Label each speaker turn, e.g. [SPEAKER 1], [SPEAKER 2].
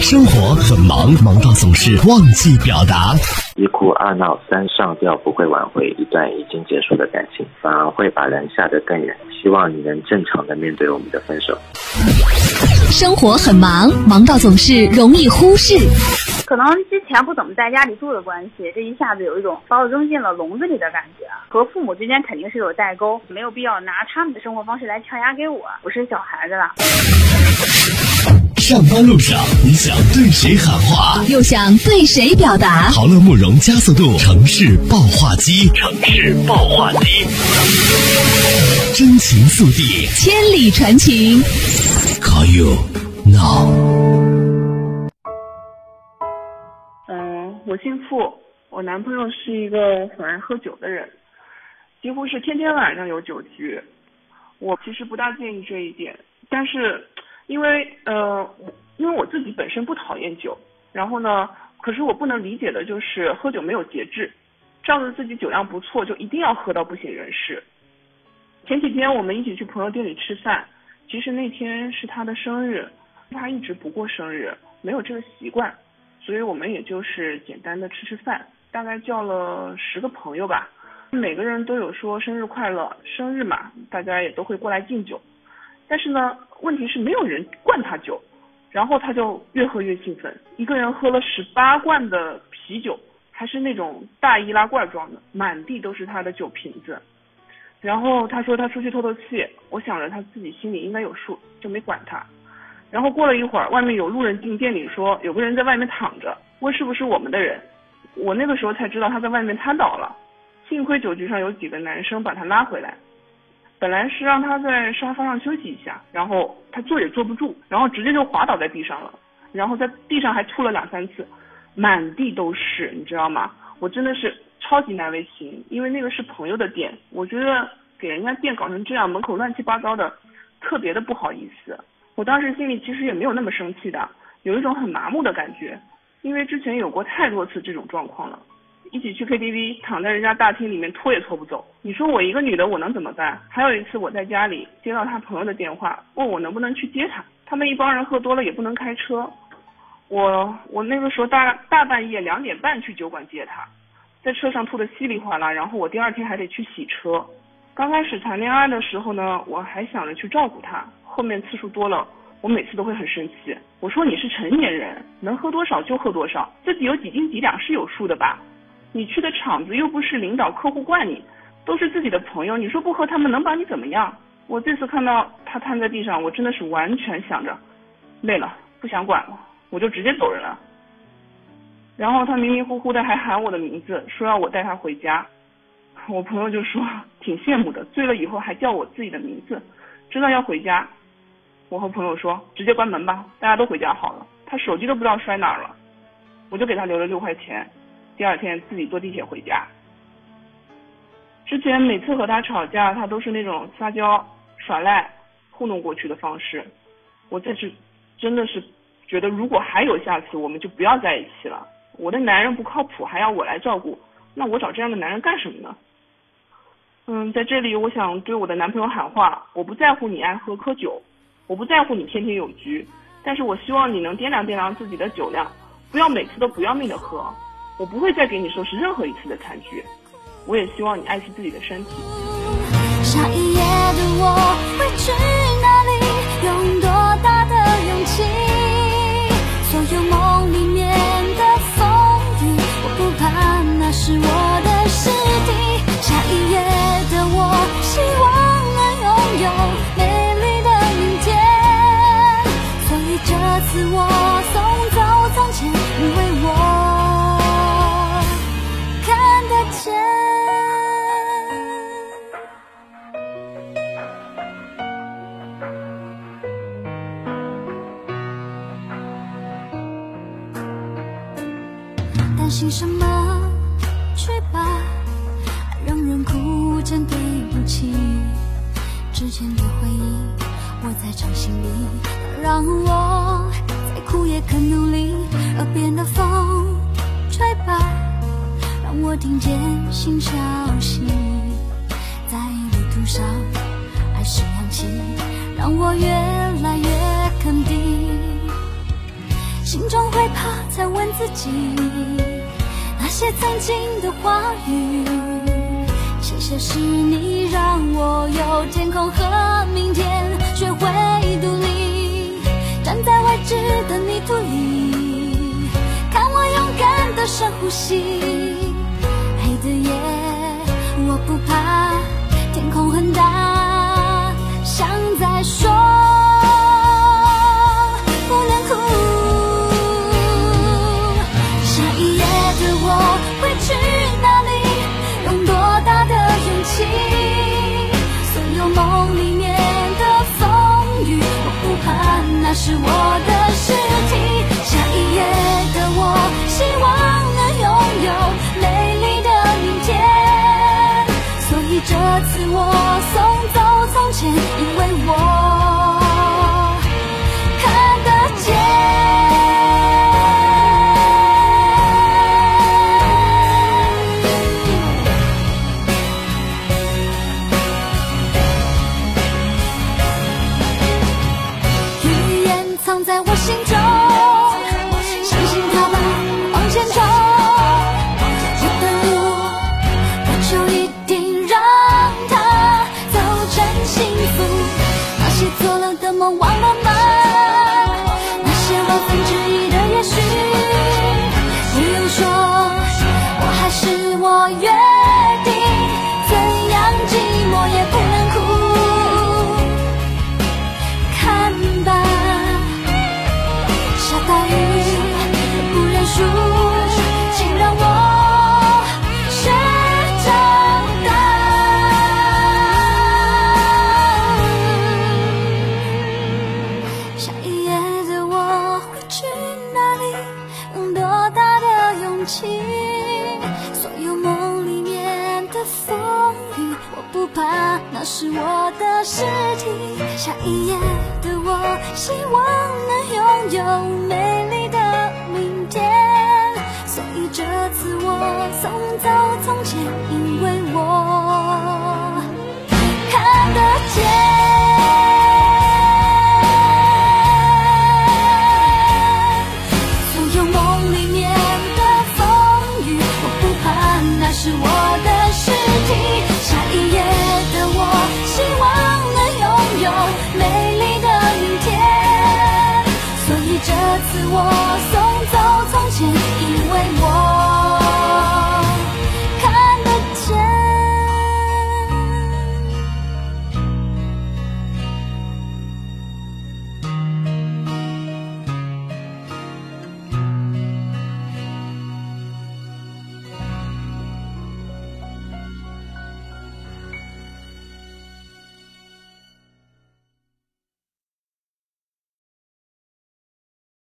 [SPEAKER 1] 生活很忙，忙到总是忘记表达。
[SPEAKER 2] 一哭二闹三上吊，不会挽回一段已经结束的感情，反而会把人吓得更远。希望你能正常的面对我们的分手。
[SPEAKER 1] 生活很忙，忙到总是容易忽视。
[SPEAKER 3] 可能之前不怎么在家里住的关系，这一下子有一种把我扔进了笼子里的感觉。和父母之间肯定是有代沟，没有必要拿他们的生活方式来强压给我。我是小孩子了。
[SPEAKER 1] 上班路上，你想对谁喊话，又想对谁表达？豪乐慕容加速度城市爆话机，城市爆话机，真情速递，千里传情。Call you now。
[SPEAKER 4] 嗯，我姓付，我男朋友是一个很爱喝酒的人，几乎是天天晚上有酒局。我其实不大介意这一点，但是。因为呃，因为我自己本身不讨厌酒，然后呢，可是我不能理解的就是喝酒没有节制，仗着自己酒量不错就一定要喝到不省人事。前几天我们一起去朋友店里吃饭，其实那天是他的生日，他一直不过生日，没有这个习惯，所以我们也就是简单的吃吃饭，大概叫了十个朋友吧，每个人都有说生日快乐，生日嘛，大家也都会过来敬酒。但是呢，问题是没有人灌他酒，然后他就越喝越兴奋，一个人喝了十八罐的啤酒，还是那种大易拉罐装的，满地都是他的酒瓶子。然后他说他出去透透气，我想着他自己心里应该有数，就没管他。然后过了一会儿，外面有路人进店里说有个人在外面躺着，问是不是我们的人。我那个时候才知道他在外面瘫倒了，幸亏酒局上有几个男生把他拉回来。本来是让他在沙发上休息一下，然后他坐也坐不住，然后直接就滑倒在地上了，然后在地上还吐了两三次，满地都是，你知道吗？我真的是超级难为情，因为那个是朋友的店，我觉得给人家店搞成这样，门口乱七八糟的，特别的不好意思。我当时心里其实也没有那么生气的，有一种很麻木的感觉，因为之前有过太多次这种状况了。一起去 KTV，躺在人家大厅里面拖也拖不走。你说我一个女的，我能怎么办？还有一次我在家里接到他朋友的电话，问我能不能去接他。他们一帮人喝多了也不能开车，我我那个时候大大半夜两点半去酒馆接他，在车上吐的稀里哗啦，然后我第二天还得去洗车。刚开始谈恋爱的时候呢，我还想着去照顾他，后面次数多了，我每次都会很生气。我说你是成年人，能喝多少就喝多少，自己有几斤几两是有数的吧。你去的场子又不是领导客户惯你，都是自己的朋友，你说不喝他们能把你怎么样？我这次看到他瘫在地上，我真的是完全想着，累了不想管了，我就直接走人了。然后他迷迷糊糊的还喊我的名字，说要我带他回家。我朋友就说挺羡慕的，醉了以后还叫我自己的名字，知道要回家。我和朋友说直接关门吧，大家都回家好了。他手机都不知道摔哪儿了，我就给他留了六块钱。第二天自己坐地铁回家。之前每次和他吵架，他都是那种撒娇、耍赖、糊弄过去的方式。我这次真的是觉得，如果还有下次，我们就不要在一起了。我的男人不靠谱，还要我来照顾，那我找这样的男人干什么呢？嗯，在这里我想对我的男朋友喊话：我不在乎你爱喝喝酒，我不在乎你天天有局，但是我希望你能掂量掂量自己的酒量，不要每次都不要命的喝。我不会再给你收拾任何一次的餐具，我也希望你爱惜自己的身体。下一页的我会追担心什么？去吧，爱让人哭成对不起。之前的回忆，我在掌心里，让我再苦也肯努力。耳边的风，吹吧，让我听见新消息。在旅途上，爱是氧气，让我越来越肯定。
[SPEAKER 5] 心中会怕，才问自己些曾经的话语。谢谢是你让我有天空和明天，学会独立，站在未知的泥土里，看我勇敢的深呼吸。怎么忘了吗？那些万分之一的也许，不用说，我还是我愿。是我的尸体。下一页的我，希望这次我送走从前，因为我。